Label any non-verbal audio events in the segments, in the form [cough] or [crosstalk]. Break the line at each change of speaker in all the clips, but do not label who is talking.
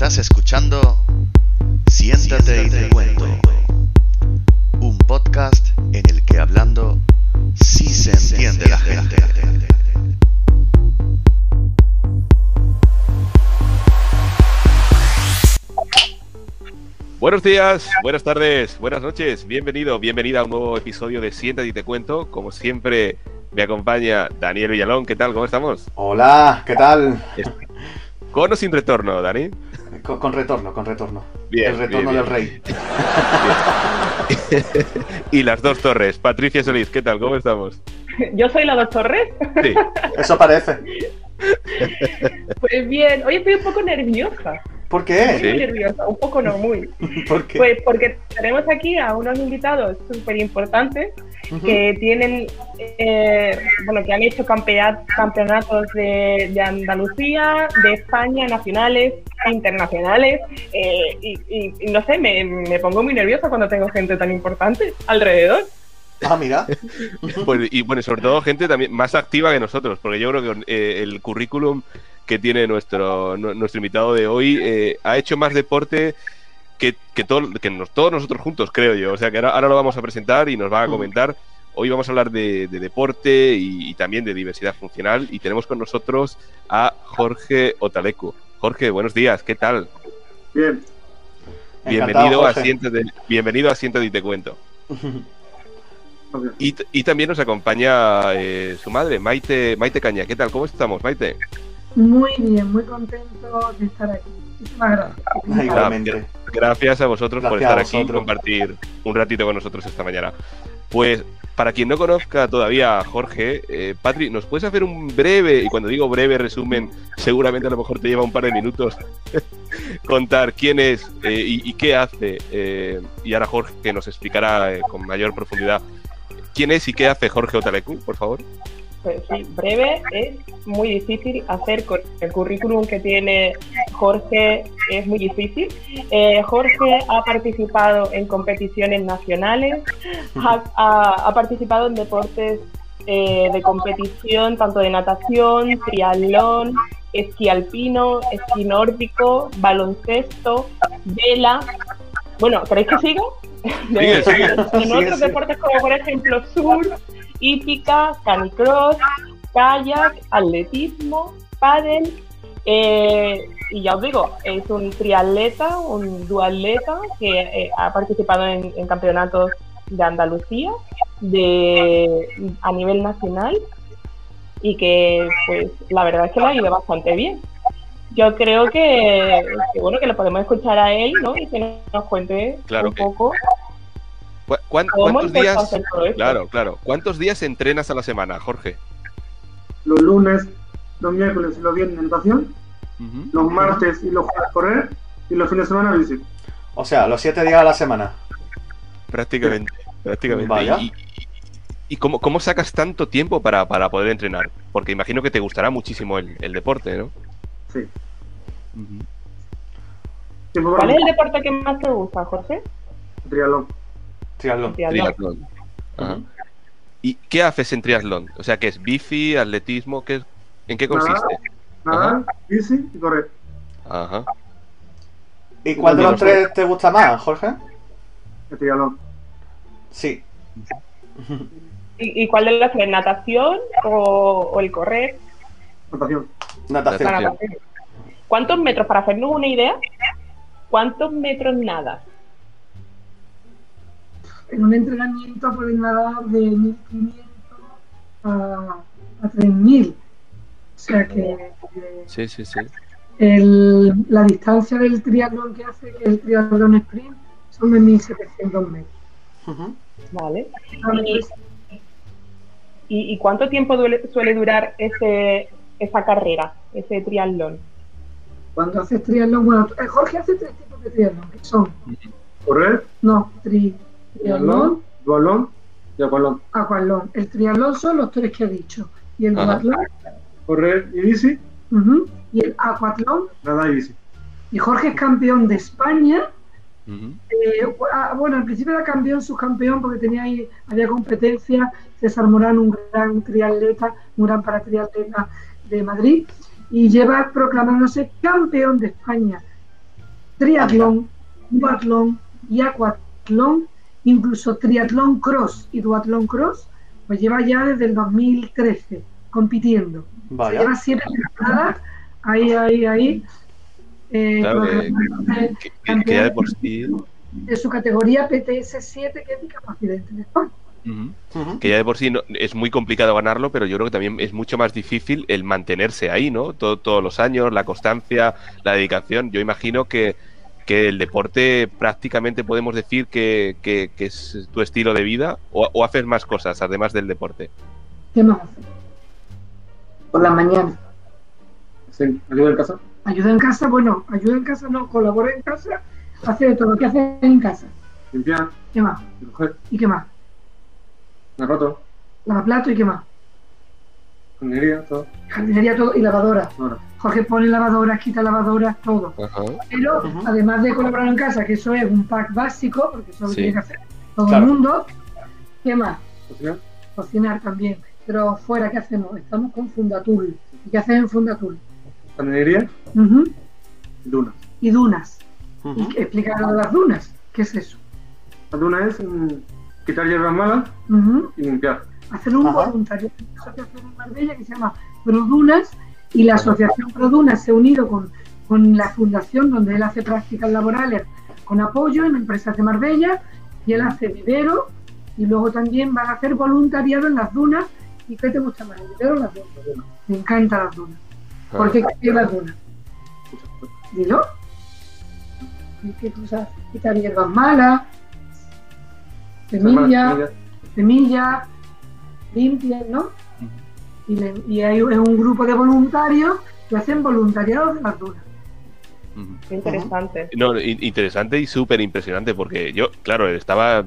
Estás escuchando Siéntate y te cuento. Un podcast en el que hablando sí se entiende la gente.
Buenos días, buenas tardes, buenas noches, bienvenido, bienvenida a un nuevo episodio de Siéntate y te cuento. Como siempre, me acompaña Daniel Villalón. ¿Qué tal? ¿Cómo estamos?
Hola, ¿qué tal?
¿Con o sin retorno, Dani?
Con, con retorno, con retorno.
Bien,
El retorno
bien,
del rey. [laughs]
y las dos torres. Patricia Solís, ¿qué tal? ¿Cómo estamos?
Yo soy la dos Torres.
Sí.
Eso parece.
Pues bien, hoy estoy un poco nerviosa.
¿Por
Muy
qué?
Sí.
nerviosa, un poco no muy. [laughs]
¿Por qué?
Pues porque tenemos aquí a unos invitados súper importantes
Ujú.
que tienen, eh, bueno, que han hecho campeonatos de, de Andalucía, de España, nacionales, internacionales. eh, y, y- y no sé, me, me pongo muy nerviosa cuando tengo gente tan importante alrededor.
Ah, mira. [laughs]
Pues, y bueno, sobre todo gente también más activa que nosotros, porque yo creo que eh, el currículum que tiene nuestro, nu- nuestro invitado de hoy eh, ha hecho más deporte que, que, todo- que nos- todos nosotros juntos, creo yo. O sea que ahora, ahora lo vamos a presentar y nos va a comentar. Hoy vamos a hablar de, de deporte y, y también de diversidad funcional y tenemos con nosotros a Jorge Otalecu. Jorge, buenos días, ¿qué tal?
Bien,
Bienvenido a. Siéntate, bienvenido a Siéntate y te cuento. Y, y también nos acompaña eh, su madre, Maite, Maite Caña. ¿Qué tal? ¿Cómo estamos, Maite?
Muy bien, muy contento de estar aquí. Muchísimas gracias.
Ah, Igualmente.
Gracias a vosotros por estar aquí y compartir un ratito con nosotros esta mañana. Pues, para quien no conozca todavía a Jorge, eh, Patri, ¿nos puedes hacer un breve, y cuando digo breve resumen, seguramente a lo mejor te lleva un par de minutos, [laughs] contar quién es eh, y, y qué hace? eh, y ahora Jorge nos explicará eh, con mayor profundidad quién es y qué hace Jorge Otalecu, por favor.
Pues sí, breve es muy difícil hacer con el currículum que tiene Jorge es muy difícil. Eh, Jorge ha participado en competiciones nacionales, ha, ha- ha participado en deportes eh, de competición, tanto de natación, triatlón, esquí alpino, esquí nórdico, baloncesto, vela. Bueno, ¿queréis que siga?
Sigue, sigue. [laughs]
En
Sigue,
otros deportes como por ejemplo surf, hípica, canicross, kayak, atletismo, pádel, eh, y ya os digo, es un triatleta, un duatleta que eh, ha participado en, en campeonatos de Andalucía, de a nivel nacional, y que pues la verdad es que lo ha ido bastante bien. Yo creo que, que, bueno que lo podemos escuchar a él, ¿no? Y que nos cuente
Claro
un
que-
poco
¿Cu- cuán-
cómo
¿Cuántos días? Claro, claro. ¿Cuántos días entrenas a la semana, Jorge?
los lunes, los miércoles y los viernes natación, los martes y los jueves correr y los fines de semana bici.
O sea, los siete días a la semana.
Prácticamente, prácticamente.
Vaya.
¿Y, y- y cómo, cómo sacas tanto tiempo para, para poder entrenar? Porque imagino que te gustará muchísimo el, el deporte, ¿no?
Sí.
¿Cuál es el deporte que más te gusta, Jorge?
triatlón.
Triatlón.
Triatlón.
Ajá. ¿Y qué haces en triatlón? O sea, ¿qué es bici, atletismo? ¿qué es- ¿En qué consiste?
Nadar, bici y correr.
Ajá.
¿Y cuál de los tres te gusta más, Jorge?
El triatlón.
Sí. [laughs]
¿Y, y cuál de las tres? ¿Natación o, o el correr?
Natación.
Natación.
Natación. ¿Cuántos metros, para hacernos una idea, cuántos metros nadas?
En un entrenamiento pueden nadar de 1500 a, a 3000. O sea que
Sí, sí, sí.
el- la distancia del triatlón que hace, que es el triatlón sprint, son de 1700 metros.
¿Vale? ¿Y, cuánto tiempo duele- suele durar ese, esa carrera, ese triatlón?
Cuando haces triatlón, bueno, eh, Jorge hace tres tipos de triatlón, que son,
Correr,
no, tri, triatlón,
duatlón y aqualón.
aquatlón. El triatlón son los tres que he dicho. Y el
Ajá.
duatlón,
Correr y bici,
y el aquatlón.
nadar y bici.
Y Jorge es campeón de España. Eh, ah, bueno, al principio era campeón, subcampeón, porque tenía ahí, había competencia. César Morán, un gran triatleta, un gran paratriatleta de Madrid, y lleva proclamándose campeón de España triatlón, duatlón y aquatlón, incluso triatlón cross y duatlón cross, pues lleva ya desde el 2013 compitiendo.
Vaya.
Lleva siete temporadas ahí, ahí, ahí. eh,
Claro, que-
el-
Que, que- que ya de por sí.
de su categoría PTS7, que es discapacidad intelectual.
Ujú.
Ujú.
que ya de por sí no- es muy complicado ganarlo, pero yo creo que también es mucho más difícil el mantenerse ahí, ¿no? Todo- todos los años, la constancia, la dedicación. Yo imagino que, que el deporte prácticamente podemos decir que, que- que es tu estilo de vida o, o haces más cosas además del deporte.
¿Qué más hace? Por la mañana.
Sí, ayuda en casa.
Ayuda en casa, bueno, ayuda en casa no, colabora en casa, hace de todo lo que hace en casa.
Limpiar,
¿Qué más?
recoger,
¿Y qué más?
me roto,
Lava plato y qué más.
Jardinería, todo.
Jardinería todo y lavadora. Jorge pone lavadoras, quita lavadoras, todo. Pero además de colaborar en casa, que eso es un pack básico, porque eso lo
Sí.
tiene que hacer todo
Claro.
el mundo, ¿qué más?
cocinar,
Cocinar también. Pero fuera, ¿qué hacemos? Estamos con Fundatul. ¿Y qué haces en Fundatul?
jardinería,
Ujú.
dunas.
Y dunas.
Ujú.
¿Y qué- explica lo de las dunas? ¿Qué es eso?
La duna es mm, quitar hierbas malas y limpiar.
Hacer un
Ajá.
voluntariado en una asociación en Marbella que se llama Produnas y la asociación Produnas se ha unido con, con la fundación donde él hace prácticas laborales con apoyo en empresas de Marbella y él hace vivero y luego también van a hacer voluntariado en las dunas y ¿qué te gusta más? ¿El vivero o las dunas? Me encantan las dunas. ¿Por qué quieres las dunas? Dilo. ¿Y ¿Qué cosas? Quitar hierbas malas, Semillas,
semillas
limpias, ¿no? Y, le- y hay es un grupo de voluntarios que hacen voluntariado de las dunas.
Qué interesante.
No, in- interesante y súper impresionante porque yo, claro, estaba,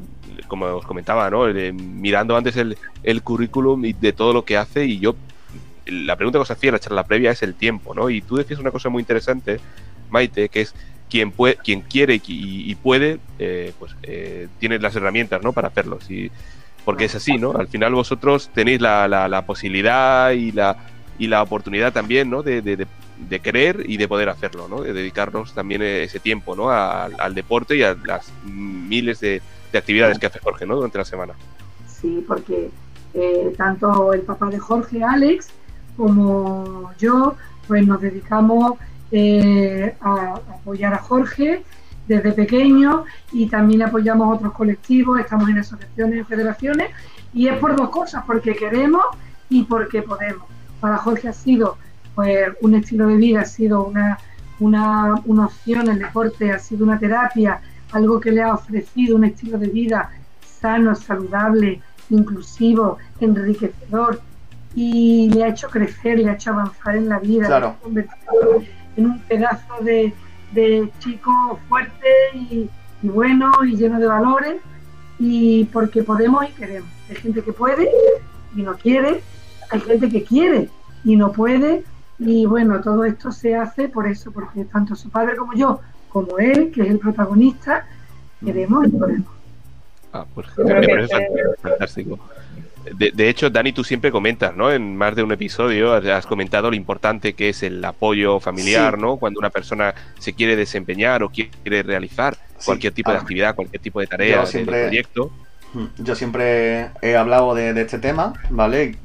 como os comentaba, ¿no? Eh, mirando antes el, el currículum y de todo lo que hace y yo, la pregunta que os hacía en la charla previa es el tiempo, ¿no? Y tú decías una cosa muy interesante, Maite, que es quien, puede, quien quiere y, y puede, eh, pues eh, tiene las herramientas, ¿no? Para hacerlo. Sí, porque es así, ¿no? Al final vosotros tenéis la, la- la posibilidad y la, y la oportunidad también, ¿no? De, de- de- querer y de poder hacerlo, ¿no? De dedicarnos también ese tiempo, ¿no? Al, al deporte y a las miles de, de actividades que hace Jorge, ¿no? Durante la semana.
Sí, porque eh, tanto el papá de Jorge, Alex, como yo, pues nos dedicamos eh, a apoyar a Jorge desde pequeño y también apoyamos otros colectivos, estamos en asociaciones, en federaciones, y es por dos cosas, porque queremos y porque podemos. Para Jorge ha sido pues un estilo de vida, ha sido una, una, una opción, el deporte ha sido una terapia, algo que le ha ofrecido un estilo de vida sano, saludable, inclusivo, enriquecedor y le ha hecho crecer, le ha hecho avanzar en la vida,
Claro.
le ha convertido en un pedazo de, de chico fuerte y, y bueno y lleno de valores y porque podemos y queremos. Hay gente que puede y no quiere, hay gente que quiere y no puede y bueno, todo esto se hace por eso, porque tanto su padre como yo, como él, que es el protagonista, queremos y podemos.
Ah, pues fantástico. De, de hecho, Dani, tú siempre comentas, ¿no? En más de un episodio has- comentado lo importante que es el apoyo familiar,
Sí.
¿no? Cuando una persona se quiere desempeñar o quiere realizar
Sí.
cualquier tipo de
Ah.
actividad, cualquier tipo de tarea,
siempre-
de proyecto.
Yo siempre he hablado de, de este tema, ¿vale?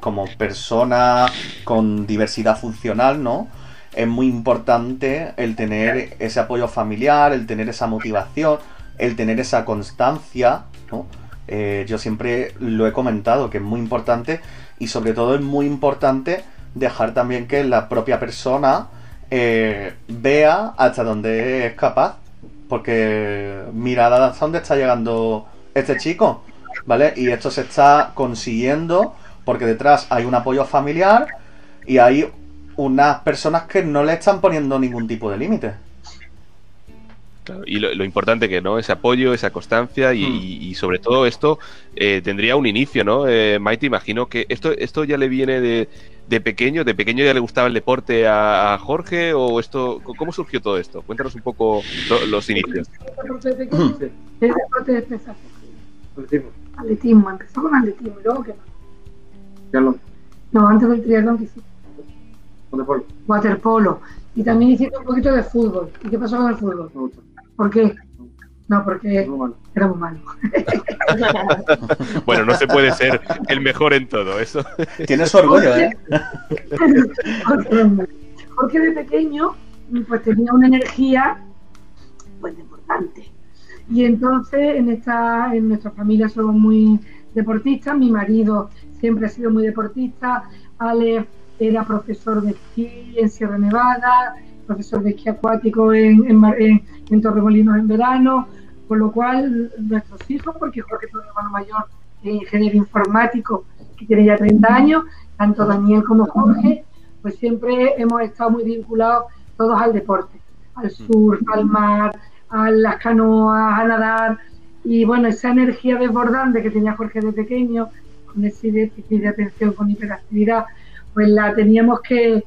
Como persona con diversidad funcional, ¿no? Es muy importante el tener ese apoyo familiar, el tener esa motivación, el tener esa constancia, ¿no? Eh, yo siempre lo he comentado, que es muy importante y sobre todo es muy importante dejar también que la propia persona eh, vea hasta dónde es capaz. Porque mira hasta dónde está llegando este chico, ¿vale? Y esto se está consiguiendo porque detrás hay un apoyo familiar y hay unas personas que no le están poniendo ningún tipo de límite.
Claro, y lo, lo importante que, ¿no? Ese apoyo, esa constancia y,
Hmm.
y- y sobre todo esto eh, tendría un inicio, ¿no? Eh, Maite, imagino que esto, esto ya le viene de, de pequeño, de pequeño ya le gustaba el deporte a, a Jorge o esto, ¿cómo surgió todo esto? Cuéntanos un poco lo- los inicios.
deporte de ¿Qué deporte empezaste?
atletismo,
Atletismo, empezó con atletismo y luego qué más.
triatlón,
No, antes del triatlón que hiciste.
waterpolo.
Waterpolo. Y también hiciste un poquito de fútbol. ¿Y qué pasó con el fútbol? ¿Por qué? No, porque era muy malo. [laughs]
bueno, no se puede ser el mejor en todo, eso.
Tienes orgullo, ¿eh?
Porque de pequeño pues tenía una energía pues importante. Y entonces en esta en nuestra familia somos muy deportistas, mi marido siempre ha sido muy deportista, Ale era profesor de esquí en Sierra Nevada, profesor de esquí acuático en, en, en, Torremolinos en verano, con lo cual nuestros hijos, porque Jorge es un hermano mayor, es ingeniero informático, que tiene ya 30 años, tanto Daniel como Jorge, pues siempre hemos estado muy vinculados todos al deporte, al surf, al mar, a las canoas, a nadar, y bueno, esa energía desbordante que tenía Jorge de pequeño, con ese déficit de atención, con hiperactividad, pues la teníamos que,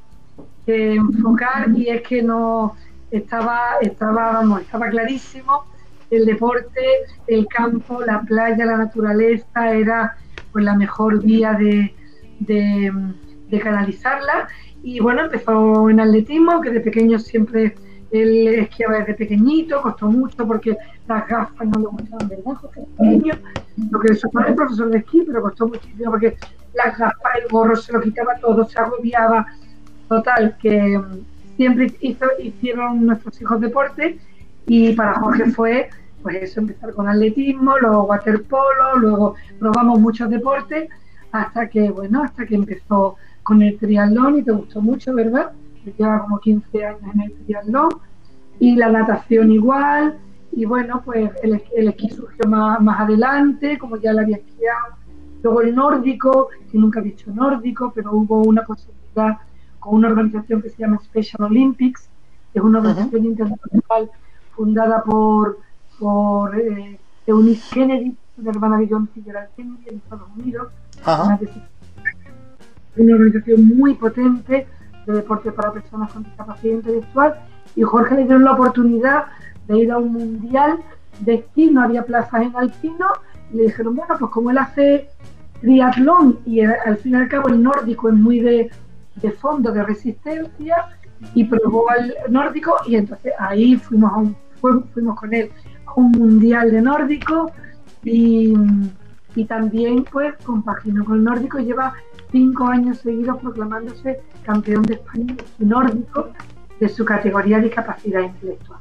enfocar y es que no estaba, estaba, vamos, estaba clarísimo el deporte, el campo, la playa, la naturaleza era pues la mejor vía de, de, canalizarla y bueno, empezó en atletismo, que de pequeño siempre él esquiaba desde pequeñito, costó mucho porque las gafas no le gustaban, ¿verdad? Porque pequeño, lo que supone el profesor de esquí, pero costó muchísimo porque las gafas, el gorro, se lo quitaba todo, se agobiaba. Total, que siempre hizo, hicieron nuestros hijos deporte y para Jorge fue pues eso, empezar con atletismo, luego waterpolo, luego probamos muchos deportes hasta que, bueno, hasta que empezó con el triatlón y te gustó mucho, ¿verdad? Lleva como 15 años en el triatlón y la natación igual y bueno, pues el, el esquí surgió más, más adelante, como ya lo había esquiado Luego el nórdico, que nunca he dicho nórdico, pero hubo una posibilidad con una organización que se llama Special Olympics, que es una organización internacional fundada por, por eh, Eunice Kennedy, la hermana de John Fitzgerald Kennedy en Estados Unidos. Una organización muy potente de deporte para personas con discapacidad intelectual. Y Jorge le dio la oportunidad de ir a un mundial de esquí, no había plazas en alpino, y le dijeron, bueno, pues como él hace triatlón y al fin y al cabo el nórdico es muy de, fondo, de resistencia y probó al nórdico y entonces ahí fuimos, a un, fuimos con él a un mundial de nórdico y, también pues compaginó con el nórdico y lleva cinco años seguidos proclamándose campeón de España de nórdico de su categoría de discapacidad intelectual.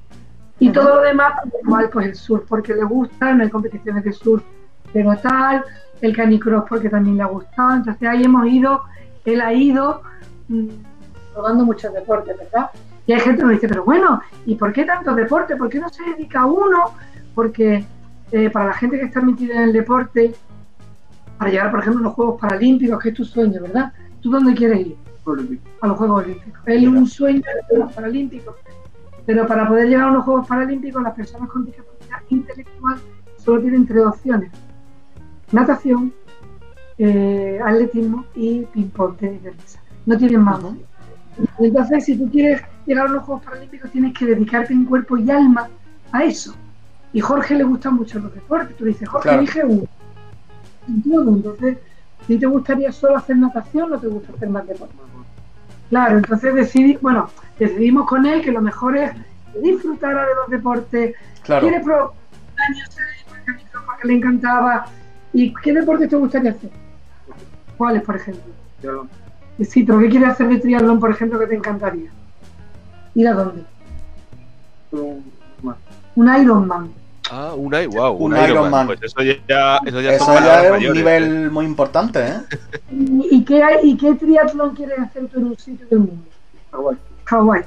Y todo lo demás, igual pues el surf porque le gusta, no hay competiciones de surf pero tal, el canicross porque también le ha gustado, entonces ahí hemos ido, él ha ido mm, probando muchos deportes, ¿verdad? Y hay gente que me dice, pero bueno, ¿y por qué tanto deporte? ¿Por qué no se dedica a uno? Porque eh, para la gente que está metida en el deporte, para llegar, por ejemplo, a los Juegos Paralímpicos, que es tu sueño, ¿verdad? ¿Tú dónde quieres ir? A los Juegos Olímpicos. Es un sueño de los Paralímpicos. Pero para poder llegar a unos Juegos Paralímpicos, las personas con discapacidad intelectual solo tienen tres opciones natación, eh, atletismo y ping-pong, tenis de mesa. No tienen más. Entonces, si tú quieres llegar a los Juegos Paralímpicos, tienes que dedicarte en cuerpo y alma a eso. Y Jorge le gustan mucho los deportes. Tú dices, Jorge, elige uno. Entonces, si te gustaría solo hacer natación, no te gusta hacer más deporte. Claro, entonces decidí, bueno, decidimos con él que lo mejor es disfrutar de los deportes.
Claro.
Quiere probar años porque le encantaba ¿Y qué deporte te gustaría hacer? ¿Cuáles, por ejemplo? Triatlón. Sí, pero ¿qué quieres hacer de triatlón, por ejemplo, que te encantaría? ¿Ir a dónde? Un Ironman.
Ah, un, wow,
un, un Ironman.
Pues eso ya, eso ya,
eso ya es un nivel muy importante, ¿eh?
¿Y, qué, hay, ¿Y qué triatlón quieres hacer tú en un sitio del mundo? Hawái. Hawái.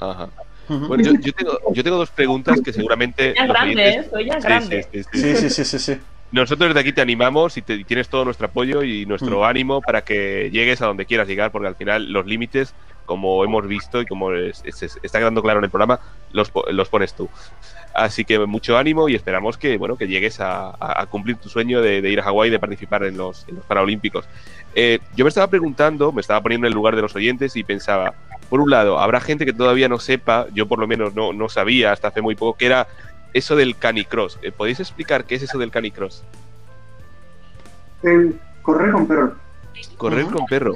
Ajá. Bueno, yo, yo, tengo, yo tengo dos preguntas que seguramente.
Ya grande, ¿eh? Soy ya grande.
Sí, sí, sí. sí, sí, sí
nosotros desde aquí te animamos y, te, tienes todo nuestro apoyo y nuestro mm. ánimo para que llegues a donde quieras llegar, porque al final los límites, como hemos visto y como está quedando claro en el programa, los, los, pones tú. Así que mucho ánimo y esperamos que, bueno, que llegues a, cumplir tu sueño de, ir a Hawái y de participar en los, en los Paralímpicos. Eh, yo me estaba preguntando, me estaba poniendo en el lugar de los oyentes y pensaba, por un lado, habrá gente que todavía no sepa, yo por lo menos no, no sabía hasta hace muy poco, que era eso del canicross. Eh, ¿Podéis explicar qué es eso del canicross?
correr con perro.
Correr con perro.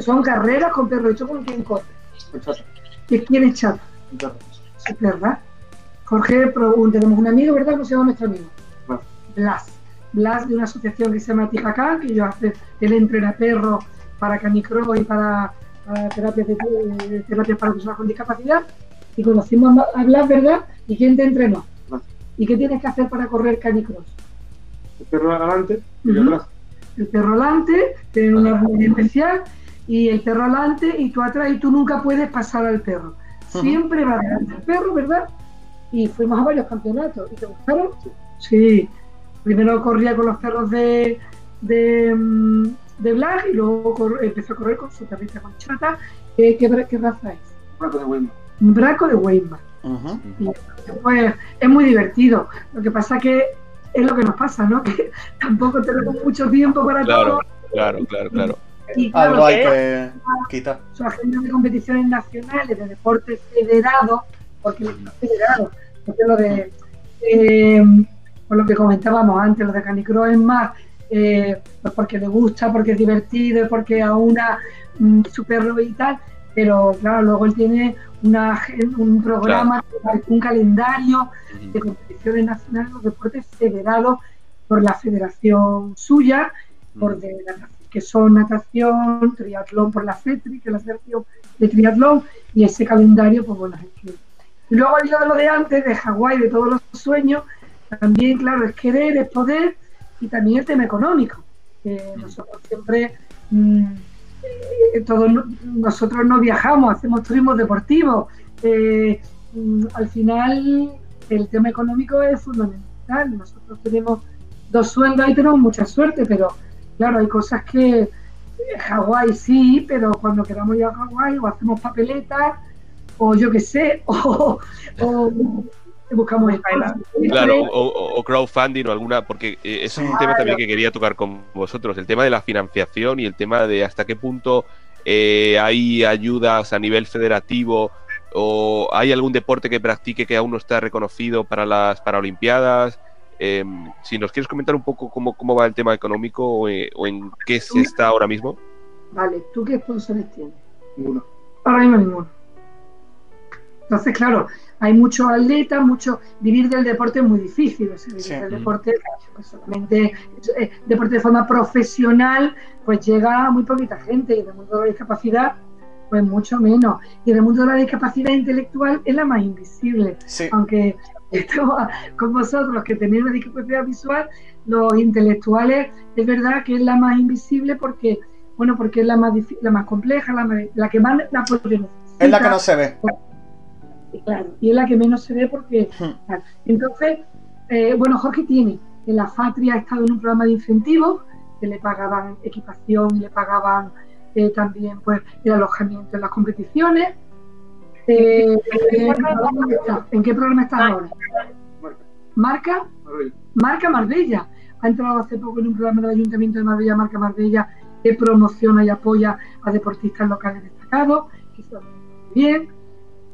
son carreras con perro. ¿Y tú con quién corres? ¿Quién es Chata? Es verdad. Jorge, tenemos un amigo, ¿verdad? ¿Cómo se llama nuestro amigo? Blas. Blas de una asociación que se llama Tijacán, que yo hace, él entrena perros para canicro y para, terapias, de, terapias para personas con discapacidad. Y conocimos a Blas, ¿verdad? ¿Y quién te entrenó? ¿Y qué tienes que hacer para correr canicross?
El perro adelante y atrás.
El perro adelante, tiene una muy especial, y el perro adelante y tú atrás, y tú nunca puedes pasar al perro. Siempre va adelante el perro, ¿verdad? Y fuimos a varios campeonatos. ¿Y te gustaron? Sí. Primero corría con los perros de, de, mm, de Black y luego empezó a correr con su perrita con chata. ¿Qué, qué, raza es?
Braco de Weimar.
Un braco de Weimar. Pues, es muy divertido. Lo que pasa que es lo que nos pasa, ¿no? [laughs] Que tampoco tenemos mucho tiempo para
todo. Claro, claro, claro.
Y Algo hay que quitar.
Su agenda de competiciones nacionales, de deportes federados, porque los federados, porque lo de, eh, por lo que comentábamos antes, lo de Canicro es más eh, pues porque le gusta, porque es divertido, porque a una mm, su perro y tal, pero claro, luego él tiene una, un programa, un calendario de competiciones nacionales, los deportes federados por la federación suya, por de que son natación, triatlón por la FETRI, que es la Federación de Triatlón, y ese calendario, pues bueno, es que... Y luego al de lo de antes, de Hawái, de todos los sueños, también, claro, es querer, es poder, y también el tema económico. que nosotros siempre, mm, eh, todos nosotros no viajamos, hacemos turismo deportivo. Eh, mm, al final, el tema económico es fundamental. Nosotros tenemos dos sueldos y tenemos mucha suerte, pero claro, hay cosas que eh, Hawái sí, pero cuando queramos ir a Hawái o hacemos papeletas o yo qué sé, [laughs] o, buscamos
Claro, o, crowdfunding o alguna, porque eh, es un tema también que quería tocar con vosotros, el tema de la financiación y el tema de hasta qué punto eh, hay ayudas a nivel federativo o hay algún deporte que practique que aún no está reconocido para las Paralimpiadas. Eh, si nos quieres comentar un poco cómo, cómo va el tema económico o, en qué se está ahora mismo.
Vale, ¿tú qué sponsores tienes?
Ninguno.
Ahora mismo ninguno. Entonces, claro, hay muchos atletas, mucho vivir del deporte es muy difícil. O sea, vivir del deporte, pues solamente eh, deporte de forma profesional, pues llega a muy poquita gente y del mundo de la discapacidad, pues mucho menos. Y del mundo de la discapacidad intelectual es la más invisible. Aunque esto, con vosotros que tenéis una discapacidad visual, los intelectuales es verdad que es la más invisible porque, bueno, porque es la más la más compleja, la, la que más la
Es la que no se ve
claro, y es la que menos se ve porque... Hmm. Entonces, eh, bueno, Jorge tiene, en la Fatria ha estado en un programa de incentivos, que le pagaban equipación, le pagaban eh, también pues el alojamiento en las competiciones. Eh, ¿En qué programa estás ahora? Marca. Marca Marbella. Ha entrado hace poco en un programa del Ayuntamiento de Marbella, Marca Marbella, que promociona y apoya a deportistas locales destacados, que está bien.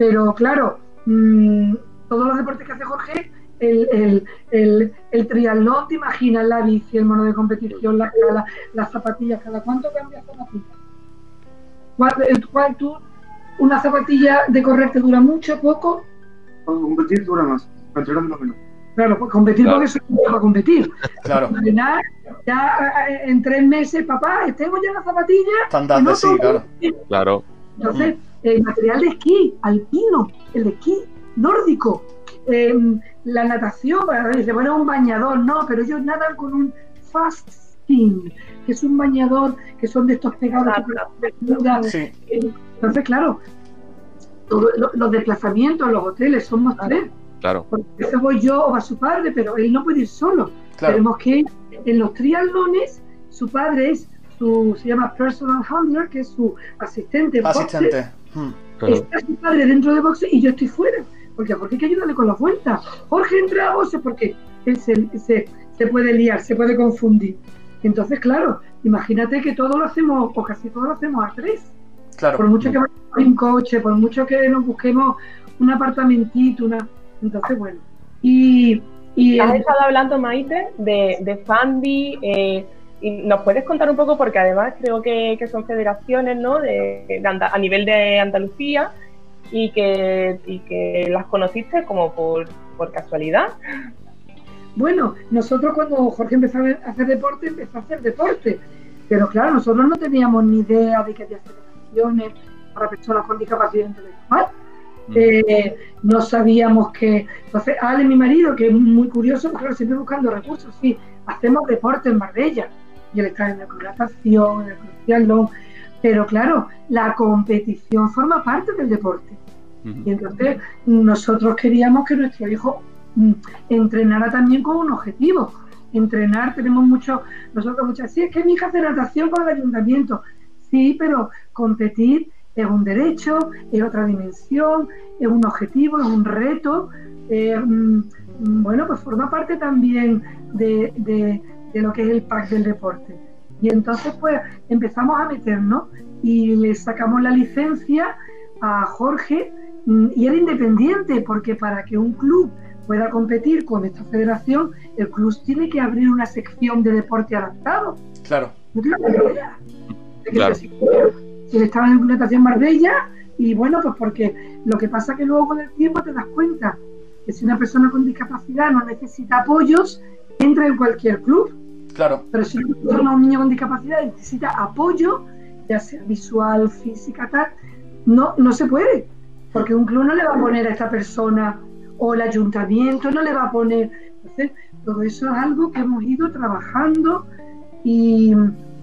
Pero claro, mm, todos los deportes que hace Jorge, el, el, el, triatlón, te imaginas la bici, el mono de competición, la, las zapatillas, ¿cada cuánto cambias zapatillas? ¿Cuál, tú, una zapatilla de correr te dura mucho, poco?
Para competir dura más, entrenar menos.
Claro, pues competir porque soy para competir.
Claro.
Entrenar, ya eh, en tres meses, papá, tengo ya la zapatilla.
Están sí, claro.
Claro.
Entonces, el material de esquí, alpino, el de esquí nórdico, em, la natación, se pone un bañador, no, pero ellos nadan con un fast skin, que es un bañador que son de estos pegados. Entonces, claro, los desplazamientos, los hoteles, somos tres.
Claro.
Porque eso voy yo o va su padre, pero él no puede ir solo. Tenemos que ir en los triatlones, su padre es su, se llama personal handler, que es su asistente.
Asistente.
Hmm. Está su padre dentro de boxe y yo estoy fuera. Porque Jorge hay que ayudarle con la vuelta. Jorge entra a boxe porque él se, se, puede liar, se puede confundir. Entonces, claro, imagínate que todo lo hacemos, o casi todo lo hacemos a tres.
Claro.
Por mucho que vayamos en coche, por mucho que nos busquemos un apartamentito, una. Entonces, bueno. Y. y
Has estado hablando, Maite, de, de Fandi, eh, y nos puedes contar un poco, porque además creo que, son federaciones ¿no? de, a nivel de Andalucía y que, y que las conociste como por, por casualidad.
Bueno, nosotros cuando Jorge empezó a hacer deporte, empezó a hacer deporte. Pero claro, nosotros no teníamos ni idea de que había federaciones para personas con discapacidad intelectual. Mm. Eh, no sabíamos que. Entonces, Ale, mi marido, que es muy curioso, claro, siempre buscando recursos, sí, hacemos deporte en Marbella. Y él está en la natación, en el triatlón. Pero claro, la competición forma parte del deporte. Y entonces nosotros queríamos que nuestro hijo mm, entrenara también con un objetivo. Entrenar, tenemos mucho, nosotros muchas, sí, es que mi hija hace natación con el ayuntamiento. Sí, pero competir es un derecho, es otra dimensión, es un objetivo, es un reto. Mm, bueno, pues forma parte también de, de, lo que es el pack del deporte. Y entonces, pues empezamos a meternos y le sacamos la licencia a Jorge mm, y era independiente, porque para que un club pueda competir con esta federación, el club tiene que abrir una sección de deporte adaptado.
Claro.
No claro él estaba en natación Marbella y bueno, pues porque lo que pasa que luego con el tiempo te das cuenta que si una persona con discapacidad no necesita apoyos, entra en cualquier club.
Claro.
Pero si un niño con discapacidad necesita apoyo, ya sea visual, física, tal, no, no se puede. Porque un club no le va a poner a esta persona o el ayuntamiento no le va a poner. Entonces, todo eso es algo que hemos ido trabajando y,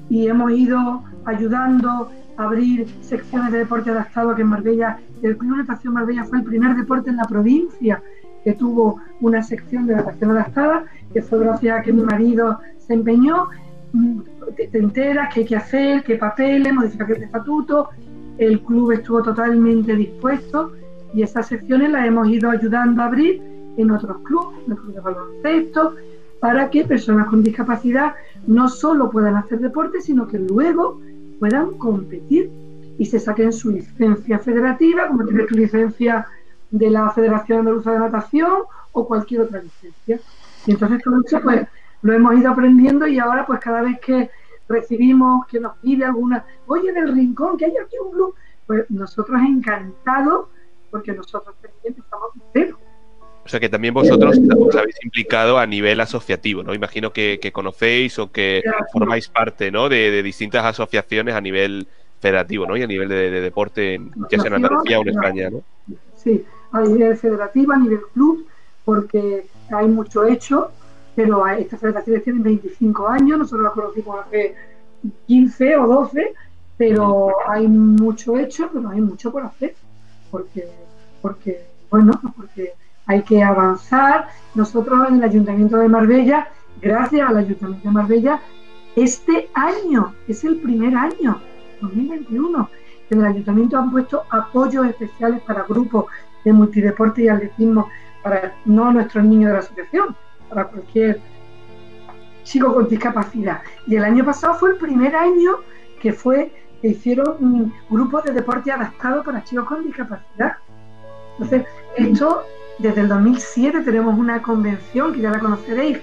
y hemos ido ayudando abrir secciones de deporte adaptado que en Marbella, el Club Natación Marbella fue el primer deporte en la provincia que tuvo una sección de natación adaptada, que fue gracias a que mi marido se empeñó, mm, te, enteras qué hay que hacer, qué papeles, modificación de estatuto, el club estuvo totalmente dispuesto y esas secciones las hemos ido ayudando a abrir en otros clubes, en el club de baloncesto, para que personas con discapacidad no solo puedan hacer deporte, sino que luego puedan competir y se saquen su licencia federativa, como tiene tu licencia de la Federación Andaluza de Natación o cualquier otra licencia. Y entonces todo eso pues lo hemos ido aprendiendo y ahora pues cada vez que recibimos que nos pide alguna, oye del rincón, que hay aquí un club, pues nosotros encantados porque nosotros empezamos cero.
O sea que también vosotros os habéis implicado a nivel asociativo, ¿no? Imagino que, conocéis o que formáis parte, ¿no? De, distintas asociaciones a nivel federativo, ¿no? Y a nivel de, deporte, ya sea en Andalucía o en España, ¿no?
Sí, a nivel federativo, a nivel club, porque hay mucho hecho, pero estas federaciones tienen 25 años, nosotros las conocimos hace 15 o 12, pero hay mucho hecho, pero hay mucho por hacer, porque, porque bueno, porque hay que avanzar. Nosotros en el Ayuntamiento de Marbella, gracias al Ayuntamiento de Marbella, este año es el primer año, 2021, que en el Ayuntamiento han puesto apoyos especiales para grupos de multideporte y atletismo, para no nuestros niños de la asociación, para cualquier chico con discapacidad. Y el año pasado fue el primer año que fue que hicieron grupos de deporte adaptado para chicos con discapacidad. Entonces, esto desde el 2007 tenemos una convención, que ya la conoceréis,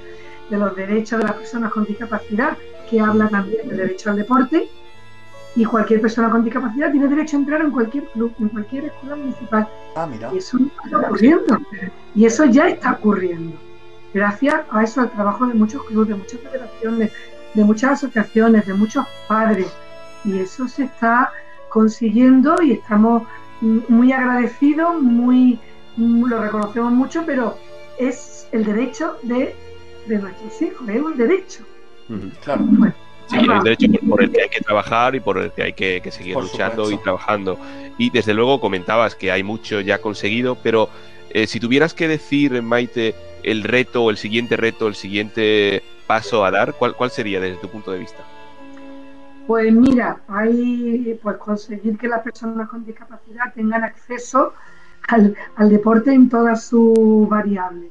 de los derechos de las personas con discapacidad, que habla también del derecho al deporte. Y cualquier persona con discapacidad tiene derecho a entrar en cualquier club, en cualquier escuela municipal.
Ah, mira.
Y eso está ocurriendo. Y eso ya está ocurriendo. Gracias a eso, al trabajo de muchos clubes, de muchas federaciones, de muchas asociaciones, de muchos padres. Y eso se está consiguiendo y estamos muy agradecidos, muy lo reconocemos mucho, pero es el derecho de, nuestros hijos, es un derecho.
claro.
sí, es un derecho por, el que hay que trabajar y por el que hay que, seguir luchando y trabajando. Y desde luego comentabas que hay mucho ya conseguido, pero eh, si tuvieras que decir, Maite, el reto, el siguiente reto, el siguiente paso a dar, ¿cuál, cuál sería desde tu punto de vista?
Pues mira, hay pues conseguir que las personas con discapacidad tengan acceso al, deporte en todas sus variables.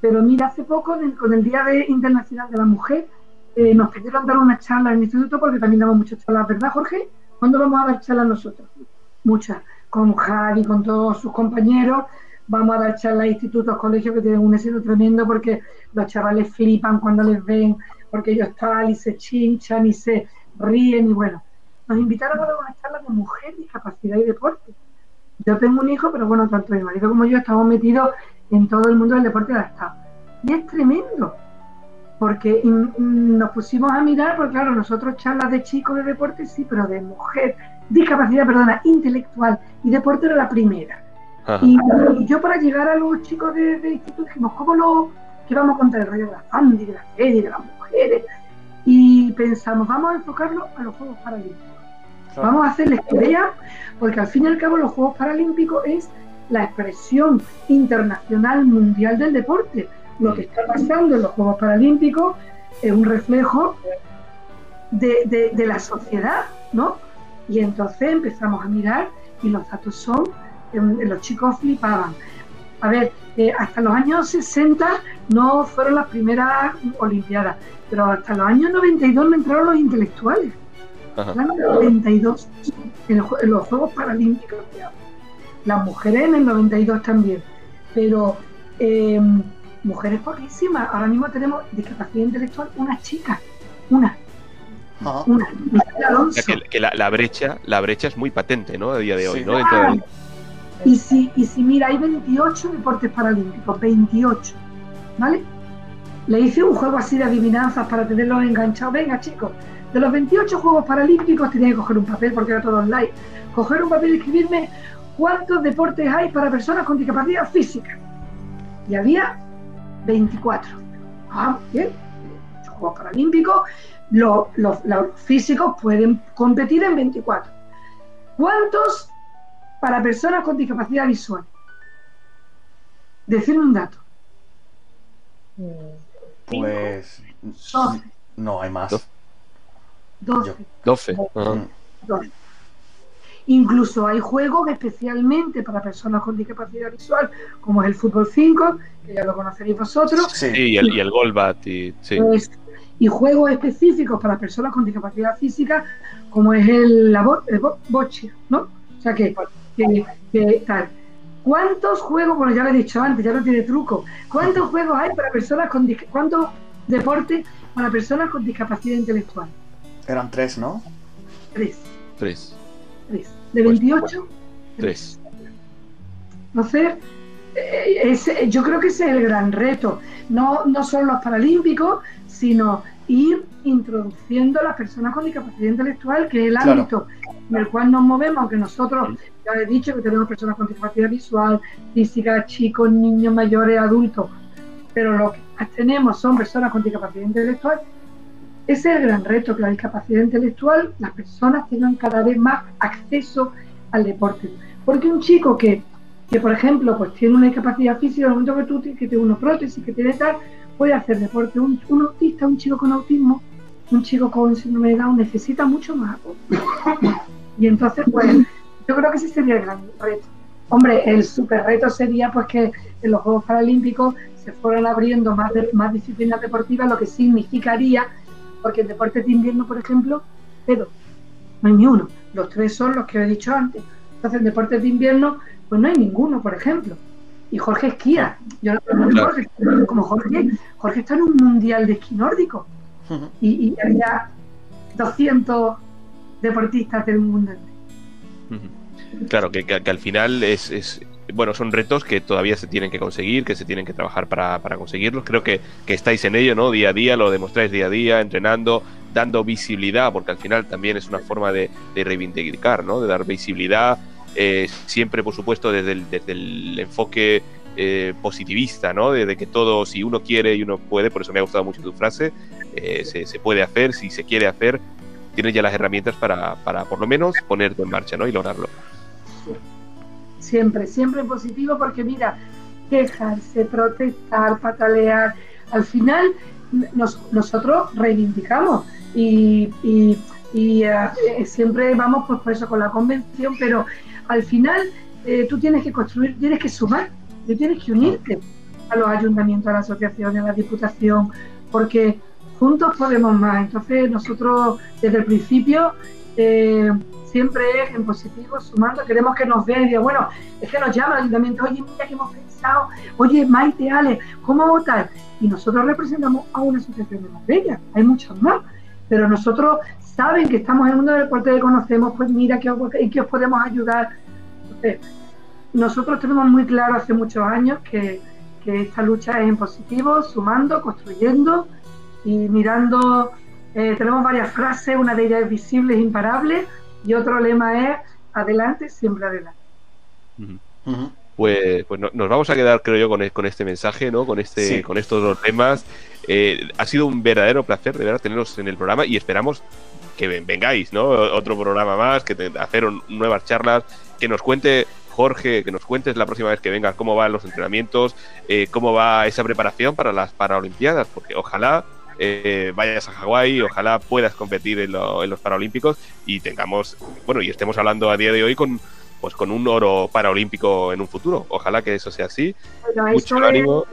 Pero mira, hace poco, con el Día de Internacional de la Mujer, eh, nos pidieron dar una charla en el instituto porque también damos muchas charlas, ¿verdad, Jorge? ¿Cuándo vamos a dar charlas nosotros? Muchas. Con Javi, con todos sus compañeros. Vamos a dar charlas a institutos, colegios que tienen un éxito tremendo porque los chavales flipan cuando les ven porque ellos tal y se chinchan y se ríen y bueno. Nos invitaron a dar una charla de mujer, discapacidad y deporte. Yo tengo un hijo, pero bueno, tanto mi marido como yo estamos metidos en todo el mundo del deporte de Estado. Y es tremendo, porque nos pusimos a mirar, porque claro, nosotros charlas de chicos de deporte sí, pero de mujer, discapacidad, perdona, intelectual y deporte era la primera. Y, yo para llegar a los chicos de, instituto dijimos, ¿cómo lo que vamos a contar el rollo de la Sandy, de la serie, de las mujeres? Y pensamos, vamos a enfocarlo a los Juegos Paralímpicos. Vamos a hacerles que porque al fin y al cabo los Juegos Paralímpicos es la expresión internacional mundial del deporte. Lo que está pasando en los Juegos Paralímpicos es un reflejo de, de la sociedad, ¿no? Y entonces empezamos a mirar y los datos son los chicos flipaban. A ver, eh, hasta los años 60 no fueron las primeras Olimpiadas, pero hasta los años 92 no entraron los intelectuales. En 92, en, los Juegos Paralímpicos. Las mujeres en el 92 también. Pero em, mujeres poquísimas. Ahora mismo tenemos discapacidad intelectual una chica, una.
Una. que, la, brecha, la brecha es muy patente, ¿no? A día de hoy, ¿no?
Y si, y si mira, hay 28 deportes paralímpicos, 28, ¿vale? Le hice un juego así de adivinanzas para tenerlos enganchados. Venga, chicos, de los 28 Juegos Paralímpicos tenía que coger un papel porque era todo online. Coger un papel y escribirme cuántos deportes hay para personas con discapacidad física. Y había 24. Ah, bien. Juegos Paralímpicos, los, los físicos pueden competir en 24. ¿Cuántos para personas con discapacidad visual. Decirme un dato.
Pues. No, hay más.
12.
12.
Incluso hay juegos especialmente para personas con discapacidad visual, como es el Fútbol 5, que ya lo conoceréis vosotros.
Sí, y el, y el Golbat. Y, sí.
Pues, y juegos específicos para personas con discapacidad física, como es el, la bocha, ¿no? O sea que que, tal. ¿Cuántos juegos, bueno, ya lo he dicho antes, ya no tiene truco, ¿cuántos juegos hay para personas con cuántos deportes para personas con discapacidad intelectual?
Eran tres, ¿no?
Tres.
Tres.
Tres. ¿De 28?
tres.
Entonces, eh, yo creo que ese es el gran reto. No, no solo los paralímpicos, sino ir introduciendo a las personas con discapacidad intelectual, que es el ámbito en el cual nos movemos, aunque nosotros, ya he dicho que tenemos personas con discapacidad visual, física, chicos, niños, mayores, adultos, pero lo que tenemos son personas con discapacidad intelectual. Ese es el gran reto, que la discapacidad intelectual, las personas tengan cada vez más acceso al deporte. Porque un chico que, que por ejemplo, pues tiene una discapacidad física, en el momento que tú que tiene una prótesis, que tiene tal, puede hacer deporte. Un, autista, un chico con autismo, un chico con síndrome de necesita mucho más. [coughs] y entonces, pues, yo creo que ese sería el gran reto. Hombre, el super reto sería pues que en los Juegos Paralímpicos se fueran abriendo más disciplinas deportivas, lo que significaría, porque en deportes de invierno, por ejemplo, pero no hay ni uno. Los tres son los que he dicho antes. Entonces, en deportes de invierno, pues no hay ninguno, por ejemplo y Jorge esquía. Yo Jorge, como Jorge, Jorge está en un mundial de esquí nórdico y, y, había 200 deportistas del mundo.
Claro, que, al final es, bueno, son retos que todavía se tienen que conseguir, que se tienen que trabajar para, conseguirlos. Creo que, estáis en ello, ¿no? Día a día, lo demostráis día a día, entrenando, dando visibilidad, porque al final también es una forma de, de reivindicar, ¿no? De dar visibilidad eh, siempre, por supuesto, desde el, enfoque eh, positivista, ¿no? De, que todo, si uno quiere y uno puede, por eso me ha gustado mucho tu frase, eh, se, puede hacer, si se quiere hacer, tienes ya las herramientas para, para por lo menos ponerte en marcha, ¿no? Y lograrlo.
Siempre, siempre positivo, porque mira, quejarse, protestar, patalear, al final nosotros reivindicamos y, siempre vamos pues por eso con la convención, pero al final eh, tú tienes que construir, tienes que sumar, tú tienes que unirte a los ayuntamientos, a las asociaciones, a la diputación, porque juntos podemos más. Entonces nosotros desde el principio eh, siempre es en positivo, sumando, queremos que nos vean y digan, bueno, es que nos llama el ayuntamiento, oye, mira que hemos pensado, oye, Maite, Ale, ¿cómo votar? Y nosotros representamos a una asociación de Marbella, hay muchas más, pero nosotros saben que estamos en mundo del deporte que conocemos, pues mira que, en qué os podemos ayudar. Nosotros tenemos muy claro hace muchos años que, esta lucha es en positivo, sumando, construyendo y mirando. Eh, tenemos varias frases, una de ellas es visible, es imparable, y otro lema es adelante, siempre adelante.
Pues, pues nos vamos a quedar, creo yo, con, con este mensaje, ¿no? Con este, con estos dos temas. Eh, ha sido un verdadero placer, de verdad, tenerlos en el programa y esperamos que vengáis, ¿no? Otro programa más, que te, hacer nuevas charlas, que nos cuente Jorge, que nos cuentes la próxima vez que vengas cómo van los entrenamientos, eh, cómo va esa preparación para las Paralimpiadas, porque ojalá eh, vayas a Hawái, ojalá puedas competir en, los Paralímpicos y tengamos, bueno, y estemos hablando a día de hoy con pues con un oro paraolímpico en un futuro. Ojalá que eso sea así. Mucho ánimo.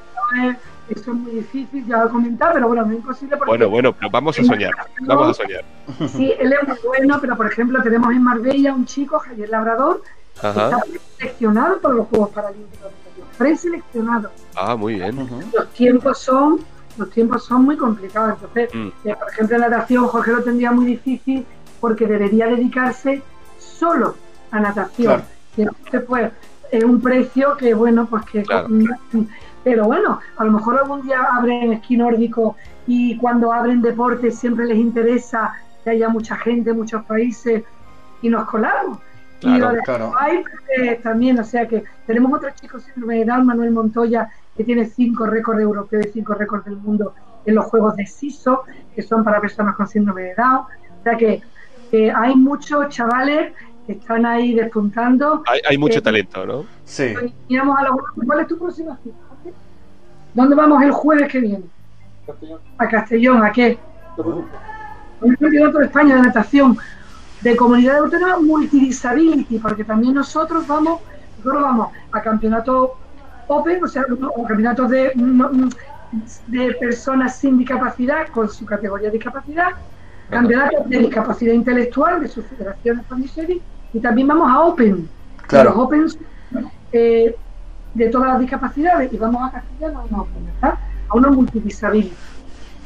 esto es muy difícil ya comentar, pero bueno, no es imposible.
Bueno, bueno, pero vamos a soñar. Vamos a soñar.
Sí, él es muy bueno, pero por ejemplo, tenemos en Marbella un chico, Javier Labrador, que está seleccionado por los Juegos Paralímpicos. Preseleccionado.
Ah, muy bien.
Los tiempos son los tiempos son muy complicados. Entonces, mm. eh, por ejemplo, en natación Jorge lo tendría muy difícil porque debería dedicarse solo a natación. Y entonces, pues, es un precio que, bueno, pues que... Pero bueno, a lo mejor algún día abren esquí nórdico y cuando abren deporte siempre les interesa que haya mucha gente, muchos países y nos colamos. y lo de claro. Pues, también, o sea que tenemos otro chico síndrome de Down, Manuel Montoya, que tiene cinco récords europeos y cinco récords del mundo en los juegos de SISO, que son para personas con síndrome de Down. O sea que hay muchos chavales que están ahí despuntando.
Hay, mucho talento, ¿no?
Sí. ¿Cuál es tu próxima cita? ¿Dónde vamos el jueves que viene? Castellón. A Castellón, ¿a qué? Un campeonato de España de natación de comunidad autónoma multidisability, porque también nosotros vamos, nosotros vamos a campeonato Open, o sea, campeonatos de, de personas sin discapacidad con su categoría de discapacidad, campeonatos de discapacidad intelectual de sus federaciones serie y también vamos a Open.
Claro.
Los Open eh, de todas las discapacidades y vamos a Castellano a una Open, ¿verdad? A una multidisability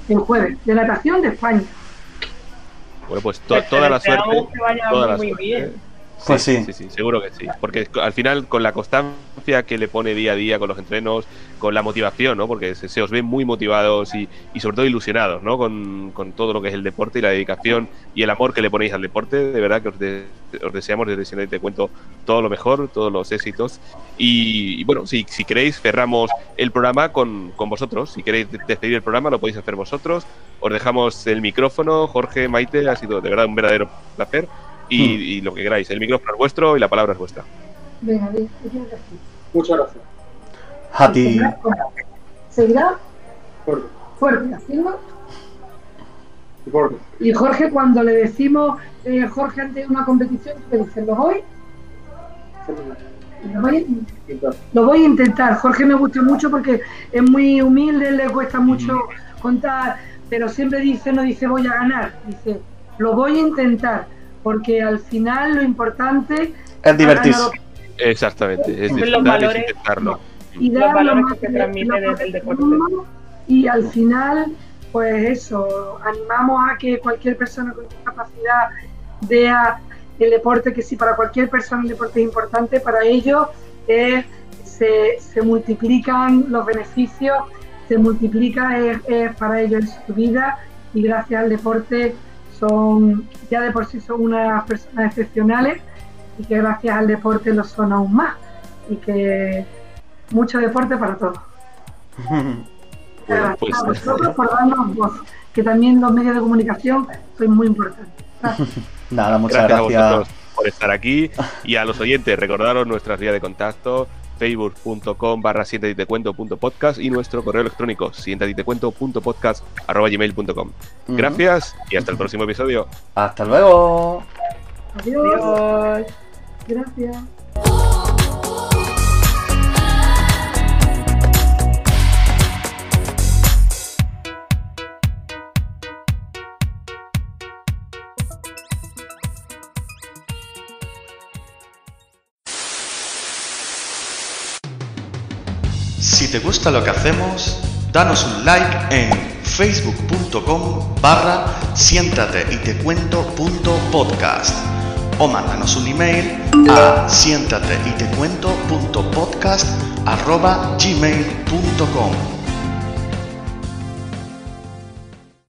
el jueves de natación de España.
Bueno, pues toda la suerte. Toda la suerte.
Pues sí,
sí. Sí, seguro que sí. Porque al final, con la constancia que le pone día a día con los entrenos, con la motivación, ¿no? Porque se, os ven muy motivados y, y sobre todo ilusionados, ¿no? Con, con, todo lo que es el deporte y la dedicación y el amor que le ponéis al deporte. De verdad que os, os deseamos desde Siena Te Cuento todo lo mejor, todos los éxitos. Y, bueno, si, si queréis, cerramos el programa con, con vosotros. Si queréis despedir el programa, lo podéis hacer vosotros. Os dejamos el micrófono. Jorge, Maite, ha sido de verdad un verdadero placer. Hmm. y, lo que queráis. El micrófono es vuestro y la palabra es vuestra.
Venga,
Muchas gracias.
A ti.
¿Seguirá?
Fuerte.
Fuerte, haciendo. Y Jorge, cuando le decimos, eh, Jorge, ante una competición, ¿qué dices? ¿Lo voy? Lo voy, lo voy a intentar. Jorge me gusta mucho porque es muy humilde, le cuesta mucho contar, pero siempre dice, no dice voy a ganar, dice, lo voy a intentar porque al final lo importante
es divertirse.
Exactamente, es disfrutar, es intentarlo.
Y dar lo más que transmite desde el deporte. Y al final, pues eso, animamos a que cualquier persona con discapacidad vea el deporte, que si para cualquier persona el deporte es importante, para ellos se, se, multiplican los beneficios, se multiplica es, para ellos en su vida y gracias al deporte son ya de por sí son unas personas excepcionales y que gracias al deporte lo son aún más y que mucho deporte para todos. [laughs] Gracias pues, a vosotros por darnos voz, que también los medios de comunicación son muy importantes. [laughs]
Nada, muchas gracias,
gracias. a vosotros por estar aquí y a los oyentes, recordaros nuestras vías de contacto facebook.com barra podcast y nuestro correo electrónico sientaditecuento.podcast arroba gmail.com. Gracias y hasta el próximo episodio.
Hasta luego.
Adiós. Gracias.
Te gusta lo que hacemos, danos un like en facebook.com barra siéntate y te cuento podcast. O mándanos un email a siéntate y te cuento punto podcast arroba gmail.com